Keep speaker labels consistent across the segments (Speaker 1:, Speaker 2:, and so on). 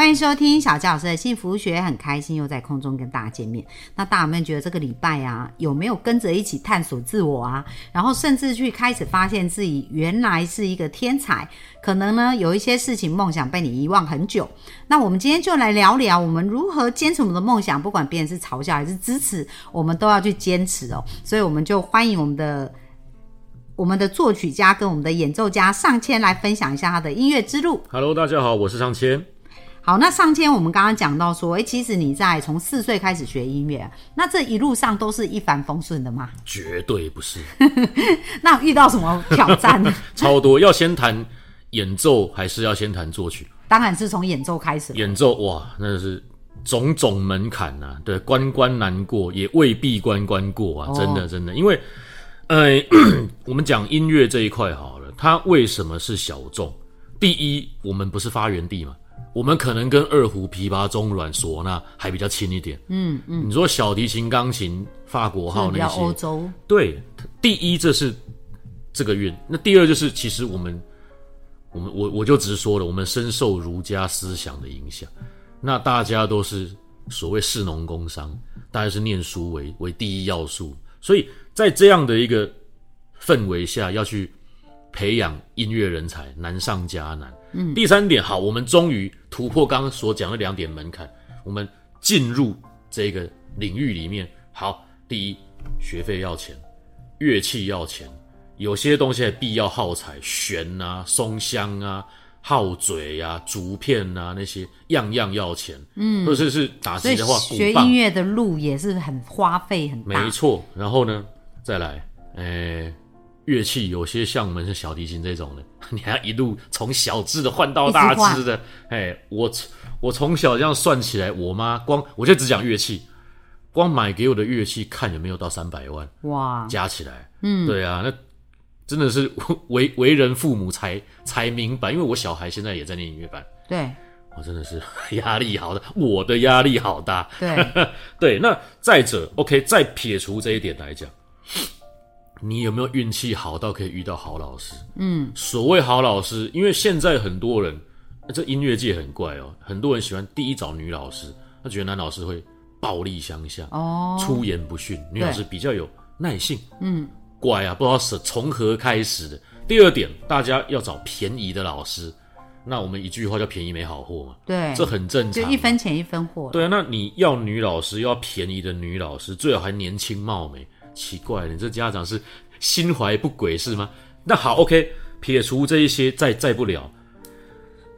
Speaker 1: 欢迎收听小教老师的幸福学，很开心又在空中跟大家见面。那大家有没有觉得这个礼拜啊，有没有跟着一起探索自我啊？然后甚至去开始发现自己原来是一个天才，可能呢有一些事情梦想被你遗忘很久。那我们今天就来聊聊，我们如何坚持我们的梦想，不管别人是嘲笑还是支持，我们都要去坚持哦。所以我们就欢迎我们的我们的作曲家跟我们的演奏家上千来分享一下他的音乐之路。
Speaker 2: Hello，大家好，我是上千。
Speaker 1: 好，那上天我们刚刚讲到说，诶，其实你在从四岁开始学音乐，那这一路上都是一帆风顺的吗？
Speaker 2: 绝对不是，
Speaker 1: 那遇到什么挑战呢？
Speaker 2: 超多。要先弹演奏，还是要先弹作曲？
Speaker 1: 当然是从演奏开始。
Speaker 2: 演奏哇，那是种种门槛呐、对，关关难过，也未必关关过啊，真的真的。因为，呃，我们讲音乐这一块好了，它为什么是小众？第一，我们不是发源地嘛，我们可能跟二胡、琵琶、中阮、唢呐还比较亲一点。嗯嗯，你说小提琴、钢琴、法国号
Speaker 1: 比较
Speaker 2: 那些，
Speaker 1: 欧洲，
Speaker 2: 对，第一这是这个运，那第二就是其实我们，我们我我就直说了，我们深受儒家思想的影响，那大家都是所谓士农工商，大家是念书为为第一要素，所以在这样的一个氛围下，要去培养音乐人才难上加难。嗯，第三点，好，我们终于突破刚刚所讲的两点门槛，我们进入这个领域里面。好，第一，学费要钱，乐器要钱，有些东西必要耗材，弦啊、松香啊、号嘴啊、竹片啊那些，样样要钱。嗯，或者是打击的话，
Speaker 1: 学音乐的路也是很花费很大。
Speaker 2: 没错，然后呢，再来，呃，乐器有些像我们是小提琴这种的，你还要一路从小支的换到大支的。哎，我我从小这样算起来，我妈光我就只讲乐器，光买给我的乐器看有没有到三百万
Speaker 1: 哇，
Speaker 2: 加起来。嗯，对啊，那真的是 为为人父母才才明白，因为我小孩现在也在念音乐班，
Speaker 1: 对
Speaker 2: 我真的是 压力好大，我的压力好大。
Speaker 1: 对，
Speaker 2: 对，那再者，OK，再撇除这一点来讲，你有没有运气好到可以遇到好老师？嗯，所谓好老师，因为现在很多人，这音乐界很怪哦，很多人喜欢第一找女老师，他觉得男老师会暴力相向，
Speaker 1: 哦，
Speaker 2: 出言不逊，女老师比较有耐性，嗯，怪啊，不知道是从何开始的。第二点，大家要找便宜的老师，那我们一句话叫便宜没好货嘛，
Speaker 1: 对，
Speaker 2: 这很正常
Speaker 1: 就，一分钱一分货。
Speaker 2: 对啊，那你要女老师，要便宜的女老师，最好还年轻貌美。奇怪，你这家长是心怀不轨是吗？那好，OK，撇除这一些，再再不了。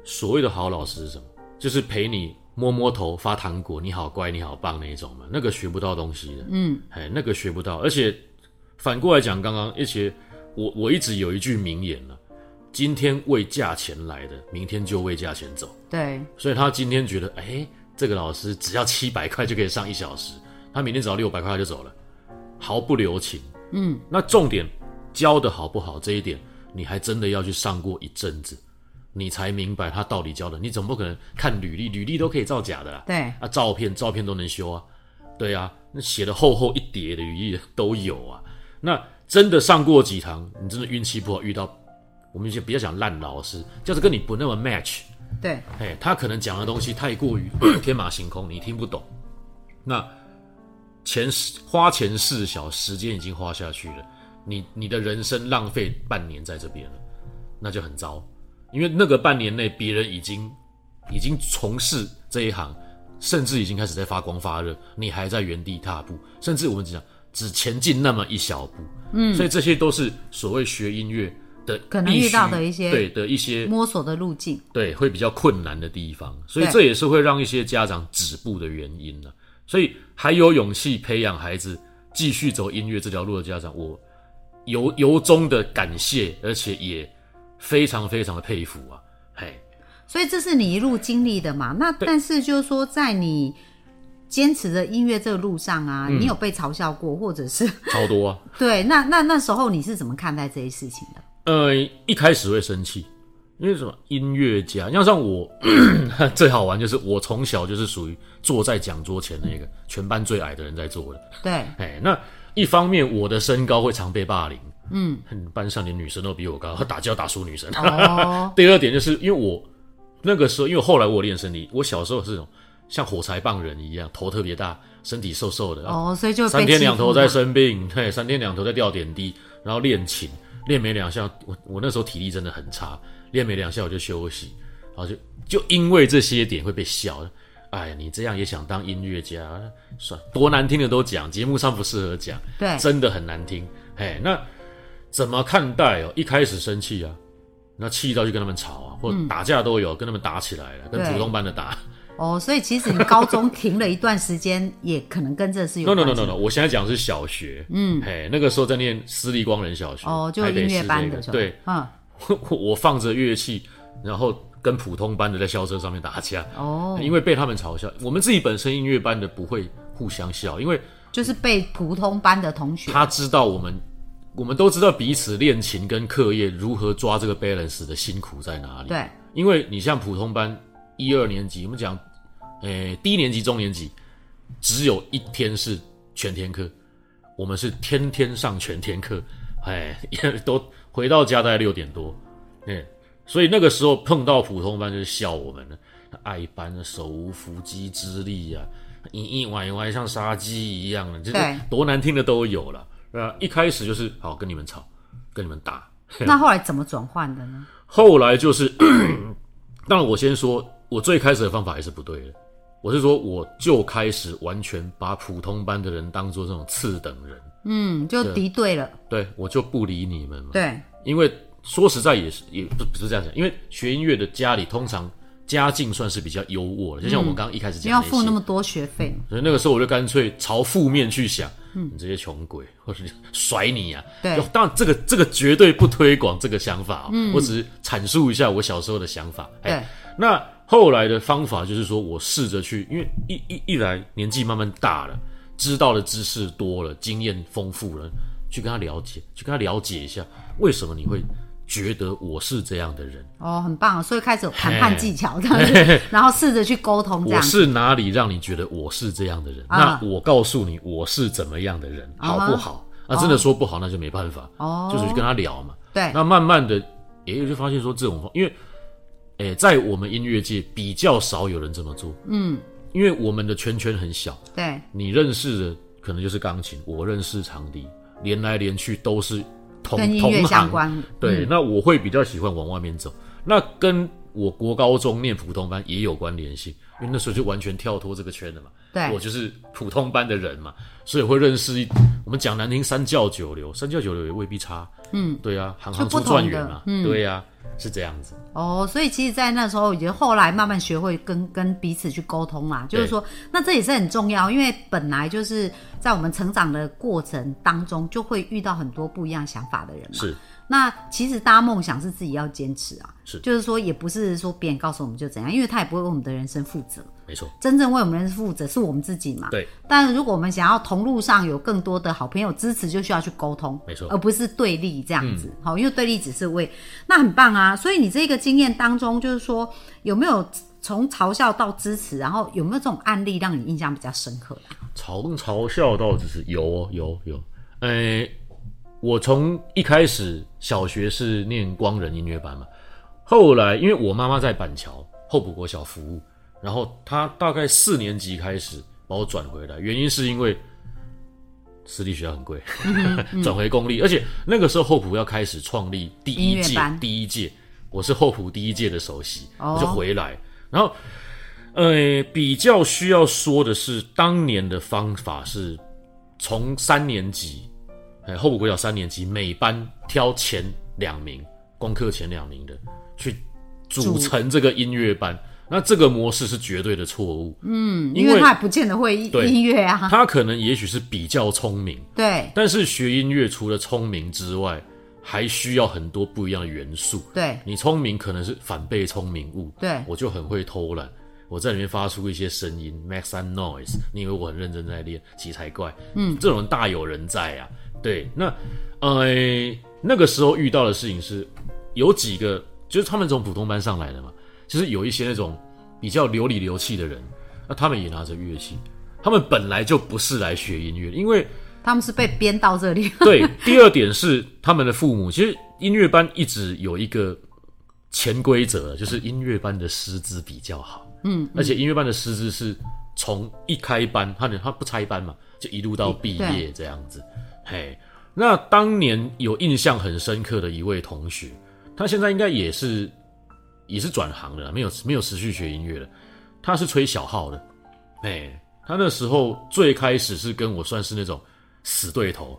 Speaker 2: 所谓的好老师是什么？就是陪你摸摸头、发糖果，你好乖，你好棒那一种嘛。那个学不到东西的，嗯，哎，那个学不到。而且反过来讲，刚刚一些我我一直有一句名言了：今天为价钱来的，明天就为价钱走。
Speaker 1: 对
Speaker 2: 所以他今天觉得，哎、这个老师只要七百块就可以上一小时，他明天只要六百块他就走了，毫不留情。嗯，那重点教的好不好这一点，你还真的要去上过一阵子，你才明白他到底教的。你总不可能看履历，履历都可以造假的啦。
Speaker 1: 对
Speaker 2: 啊，照片照片都能修啊，对啊，那写的厚厚一叠的履历都有啊。那真的上过几堂，你真的运气不好遇到，我们就比较讲烂老师，就是跟你不那么 match。
Speaker 1: 对
Speaker 2: 哎，他可能讲的东西太过于 天马行空，你听不懂。那钱是花钱事小，时间已经花下去了，你你的人生浪费半年在这边了，那就很糟。因为那个半年内，别人已经已经从事这一行，甚至已经开始在发光发热，你还在原地踏步，甚至我们只讲只前进那么一小步。嗯，所以这些都是所谓学音乐的
Speaker 1: 可能遇到的一些
Speaker 2: 对的一些
Speaker 1: 摸索的路径。
Speaker 2: 对，会比较困难的地方，所以这也是会让一些家长止步的原因呢、所以还有勇气培养孩子继续走音乐这条路的家长，我由由衷的感谢，而且也非常非常的佩服啊！嘿，
Speaker 1: 所以这是你一路经历的嘛？那但是就是说，在你坚持的音乐这个路上啊，
Speaker 2: 嗯
Speaker 1: 你有被嘲笑过，或者是
Speaker 2: 超多啊！
Speaker 1: 对？那那那时候你是怎么看待这些事情的？
Speaker 2: 呃，一开始会生气，因为什么？音乐家，要像我 最好玩就是我从小就是属于坐在讲桌前那个全班最矮的人在坐的。
Speaker 1: 对，
Speaker 2: 哎，那一方面我的身高会常被霸凌，嗯，班上连女生都比我高，打架打输女生。
Speaker 1: 哦，
Speaker 2: 第二点就是因为我那个时候，因为后来我练身体，我小时候是像火柴棒人一样，头特别大，身体瘦瘦的，
Speaker 1: 哦，所以就
Speaker 2: 三天两头在生病，对，三天两头在吊点滴，然后练琴，练没两下，我我那时候体力真的很差，练没两下我就休息，然后就就因为这些点会被笑，哎呀，你这样也想当音乐家，算多难听的都讲，节目上不适合讲，
Speaker 1: 对。
Speaker 2: 真的很难听，哎，那怎么看待哦？一开始生气啊，那气到就跟他们吵啊，或者打架都有，跟他们打起来了，跟普通班的打。
Speaker 1: 哦，所以其实你高中停了一段时间，也可能跟这是有
Speaker 2: no no no no no，我现在讲的是小学，嗯，嘿，那个时候在念私立光仁小学，
Speaker 1: 哦，就音乐班的
Speaker 2: 对，
Speaker 1: 嗯，
Speaker 2: 我 我放着乐器，然后跟普通班的在校车上面打架，
Speaker 1: 哦，
Speaker 2: 因为被他们嘲笑。我们自己本身音乐班的不会互相笑，因为
Speaker 1: 就是被普通班的同学，
Speaker 2: 他知道我们，我们都知道彼此练琴跟课业如何抓这个 balance 的辛苦在哪里。
Speaker 1: 对，
Speaker 2: 因为你像普通班一二年级，我们讲，诶、低年级、中年级，只有一天是全天课，我们是天天上全天课，哎，也都回到家大概六点多，嗯，所以那个时候碰到普通班就是笑我们了，爱班手无缚鸡之力呀、一一歪一歪像杀鸡一样的，就是多难听的都有了。呃，一开始就是好跟你们吵，跟你们打，
Speaker 1: 那后来怎么转换的呢？
Speaker 2: 后来就是，当然我先说，我最开始的方法还是不对的。我是说，我就开始完全把普通班的人当做这种次等人，
Speaker 1: 嗯，就敌对了，
Speaker 2: 对我就不理你们嘛。
Speaker 1: 对，
Speaker 2: 因为说实在也是也不不是这样讲，因为学音乐的家里通常家境算是比较优渥的，就像我们刚刚一开始
Speaker 1: 你要
Speaker 2: 讲的些。
Speaker 1: 付那么多学费，
Speaker 2: 所以那个时候我就干脆朝负面去想，嗯你这些穷鬼，或者是甩你啊。
Speaker 1: 对。
Speaker 2: 就当然这个这个绝对不推广这个想法、哦，我只是阐述一下我小时候的想法。哎
Speaker 1: 对，
Speaker 2: 那后来的方法就是说我试着去，因为一一一来年纪慢慢大了，知道的知识多了，经验丰富了，去跟他了解，去跟他了解一下，为什么你会觉得我是这样的人。
Speaker 1: 哦，很棒，所以开始有谈判技巧这样子，然后试着去沟通这
Speaker 2: 我是哪里让你觉得我是这样的人？
Speaker 1: 啊
Speaker 2: 那我告诉你我是怎么样的人，
Speaker 1: 啊
Speaker 2: 好不好？啊，真的说不好那就没办法，
Speaker 1: 哦
Speaker 2: 就是去跟他聊嘛。
Speaker 1: 对，
Speaker 2: 那慢慢的，也就发现说这种方，因为，诶、在我们音乐界比较少有人这么做，嗯，因为我们的圈圈很小，
Speaker 1: 对，
Speaker 2: 你认识的可能就是钢琴，我认识长笛，连来连去都是同
Speaker 1: 跟音乐
Speaker 2: 同行，
Speaker 1: 相关，
Speaker 2: 对，那我会比较喜欢往外面走，那跟我国高中念普通班也有关联性，因为那时候就完全跳脱这个圈了嘛。
Speaker 1: 对。
Speaker 2: 我就是普通班的人嘛，所以会认识一我们讲难听三教九流，三教九流也未必差。嗯，对啊，行行出状元嘛，对啊，是这样子。
Speaker 1: 哦，所以其实，在那时候，也就后来慢慢学会跟跟彼此去沟通啦。就是说，那这也是很重要，因为本来就是在我们成长的过程当中，就会遇到很多不一样想法的人嘛。
Speaker 2: 是
Speaker 1: 那其实大家梦想是自己要坚持啊，
Speaker 2: 是
Speaker 1: 就是说，也不是说别人告诉我们就怎样，因为他也不会为我们的人生负责。
Speaker 2: 没错，
Speaker 1: 真正为我们负责是我们自己嘛。
Speaker 2: 对。
Speaker 1: 但如果我们想要同路上有更多的好朋友支持，就需要去沟通，
Speaker 2: 没错
Speaker 1: 而不是对立这样子。好、因为对立只是为那很棒啊。所以你这个经验当中，就是说有没有从嘲笑到支持，然后有没有这种案例让你印象比较深刻的？
Speaker 2: 嘲嘲笑到只是有哦有有，诶、我从一开始小学是念光仁音乐班嘛，后来因为我妈妈在板桥后埔国小服务，然后他大概四年级开始把我转回来，原因是因为私立学校很贵，转回公立，而且那个时候后埔要开始创立第一届第一届，我是后埔第一届的首席，
Speaker 1: 哦。
Speaker 2: 我就回来，然后呃，比较需要说的是，当年的方法是从三年级，哎，后埔国小三年级，每班挑前两名，功课前两名的去组。成这个音乐班。那这个模式是绝对的错误，嗯，因为
Speaker 1: 他也不见得会
Speaker 2: 对
Speaker 1: 音乐啊。
Speaker 2: 他可能也许是比较聪明，
Speaker 1: 对
Speaker 2: 但是学音乐除了聪明之外，还需要很多不一样的元素。
Speaker 1: 对
Speaker 2: 你聪明可能是反被聪明误，
Speaker 1: 对
Speaker 2: 我就很会偷懒，我在里面发出一些声音，make some noise，你以为我很认真在练，奇才怪。嗯，这种人大有人在啊。对，那呃，那个时候遇到的事情是，有几个就是他们从普通班上来的嘛，就是有一些那种比较流里流气的人，那他们也拿着乐器，他们本来就不是来学音乐，因为
Speaker 1: 他们是被编到这里。
Speaker 2: 对，第二点是他们的父母，其实音乐班一直有一个潜规则，就是音乐班的师资比较好，嗯，而且音乐班的师资是从一开班，他他不拆班嘛，就一路到毕业这样子，嘿。那当年有印象很深刻的一位同学，他现在应该也是也是转行了，没有没有持续学音乐了。他是吹小号的，哎，他那时候最开始是跟我算是那种死对头，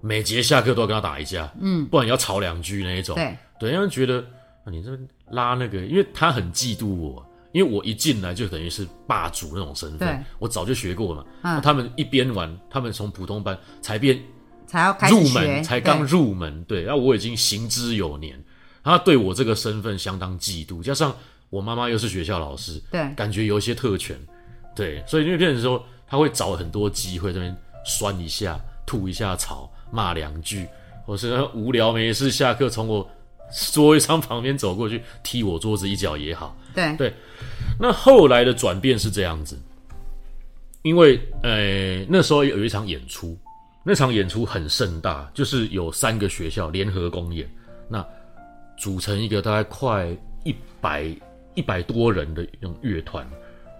Speaker 2: 每节下课都要跟他打一架，嗯，不然要吵两句那一种。
Speaker 1: 对，
Speaker 2: 对，让人觉得啊，你这拉那个，因为他很嫉妒我，因为我一进来就等于是霸主那种身份，我早就学过嘛。嗯，他们一边玩，他们从普通班才变。
Speaker 1: 才要
Speaker 2: 入门，才刚入门，对，然后我已经行之有年，他对我这个身份相当嫉妒，加上我妈妈又是学校老师，
Speaker 1: 对，
Speaker 2: 感觉有一些特权，对，所以因为变成说他会找很多机会这边酸一下、吐一下槽、骂两句，或是无聊没事下课从我桌上旁边走过去踢我桌子一脚也好，
Speaker 1: 对
Speaker 2: 对，那后来的转变是这样子，因为呃那时候有一场演出。那场演出很盛大，就是有三个学校联合公演，那组成一个大概快一百一百多人的那种乐团，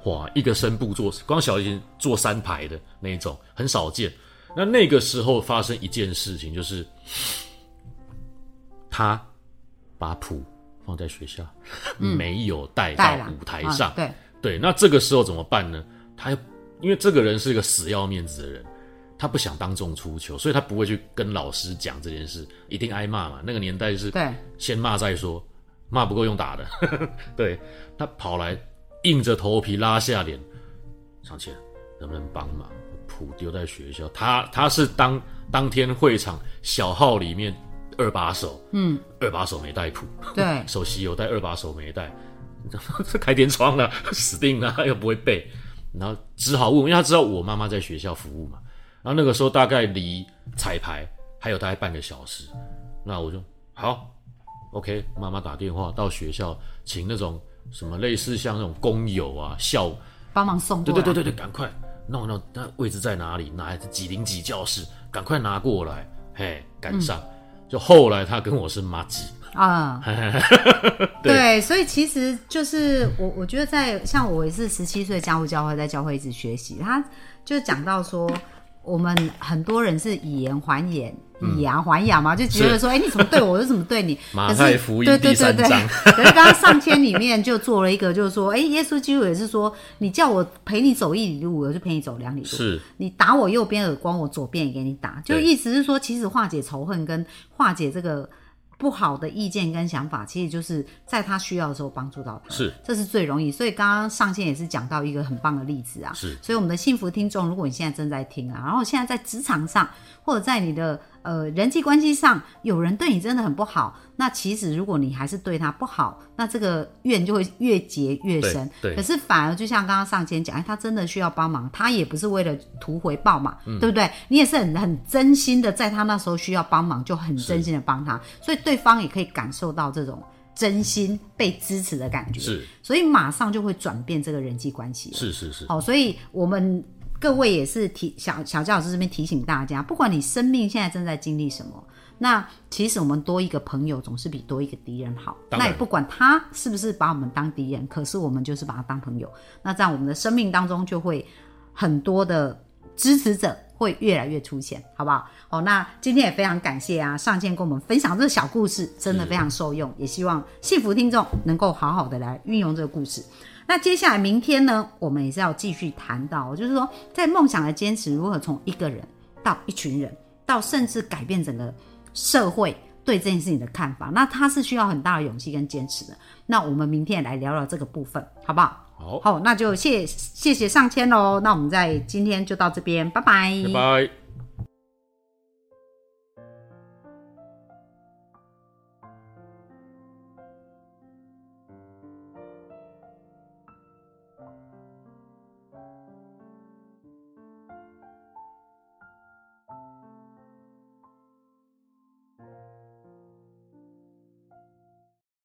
Speaker 2: 哇，一个声部做光小提琴做三排的那种很少见。那那个时候发生一件事情，就是他把谱放在学校，没有带到舞台上。
Speaker 1: 对
Speaker 2: 对，那这个时候怎么办呢？他因为这个人是一个死要面子的人。他不想当众出糗，所以他不会去跟老师讲这件事，一定挨骂嘛。那个年代是，
Speaker 1: 对，
Speaker 2: 先骂再说，骂不够用打的。对他跑来硬着头皮拉下脸，上前能不能帮忙？谱丢在学校，他他是当当天会场小号里面二把手，嗯，二把手没带谱，
Speaker 1: 对，
Speaker 2: 首席有带，二把手没带，这开天窗了，死定了，又不会背，然后只好问，因为他知道我妈妈在学校服务嘛。然后那个时候大概离彩排还有大概半个小时，那我就好，OK，妈妈打电话到学校，请那种什么类似像那种工友啊校
Speaker 1: 帮忙送，
Speaker 2: 对对对对对，赶快。弄弄，那位置在哪里？哪几零几教室？赶快拿过来，嘿，赶上。就后来他跟我是妈鸡
Speaker 1: 啊，对，所以其实就是我我觉得在像我也是十七岁加入教会，在教会一直学习，他就讲到说。我们很多人是以言还言，以牙还牙嘛，就觉得说，哎，你怎么对我，我就怎么对你。
Speaker 2: 马太福音第三章。
Speaker 1: 可是刚刚上千里面就做了一个，就是说，哎，耶稣基督也是说，你叫我陪你走一里路，我就陪你走两里路。
Speaker 2: 是。
Speaker 1: 你打我右边耳光，我左边也给你打，就意思是说，其实化解仇恨跟化解这个。不好的意见跟想法，其实就是在他需要的时候帮助到他，
Speaker 2: 是，
Speaker 1: 这是最容易。所以刚刚上线也是讲到一个很棒的例子啊，
Speaker 2: 是。
Speaker 1: 所以我们的幸福听众，如果你现在正在听啊，然后现在在职场上或者在你的。呃，人际关系上有人对你真的很不好，那其实如果你还是对他不好，那这个怨就会越结越深。
Speaker 2: 对，
Speaker 1: 可是反而就像刚刚上天讲，哎，他真的需要帮忙，他也不是为了图回报嘛，对不对？你也是很很真心的，在他那时候需要帮忙，就很真心的帮他，所以对方也可以感受到这种真心被支持的感觉。
Speaker 2: 是，
Speaker 1: 所以马上就会转变这个人际关系。
Speaker 2: 是是是。
Speaker 1: 好，所以我们。各位也是提小小教老师这边提醒大家，不管你生命现在正在经历什么，那其实我们多一个朋友总是比多一个敌人好。那也不管他是不是把我们当敌人，可是我们就是把他当朋友。那在我们的生命当中就会很多的支持者会越来越出现，好不好？好，那今天也非常感谢啊，上线跟我们分享这个小故事，真的非常受用。也希望幸福听众能够好好的来运用这个故事。那接下来明天呢，我们也是要继续谈到，就是说在梦想的坚持如何从一个人到一群人，到甚至改变整个社会对这件事情的看法。那它是需要很大的勇气跟坚持的。那我们明天也来聊聊这个部分，好不好？
Speaker 2: 好，
Speaker 1: 好，那就谢谢谢上千喽。那我们在今天就到这边，拜拜，
Speaker 2: 拜拜。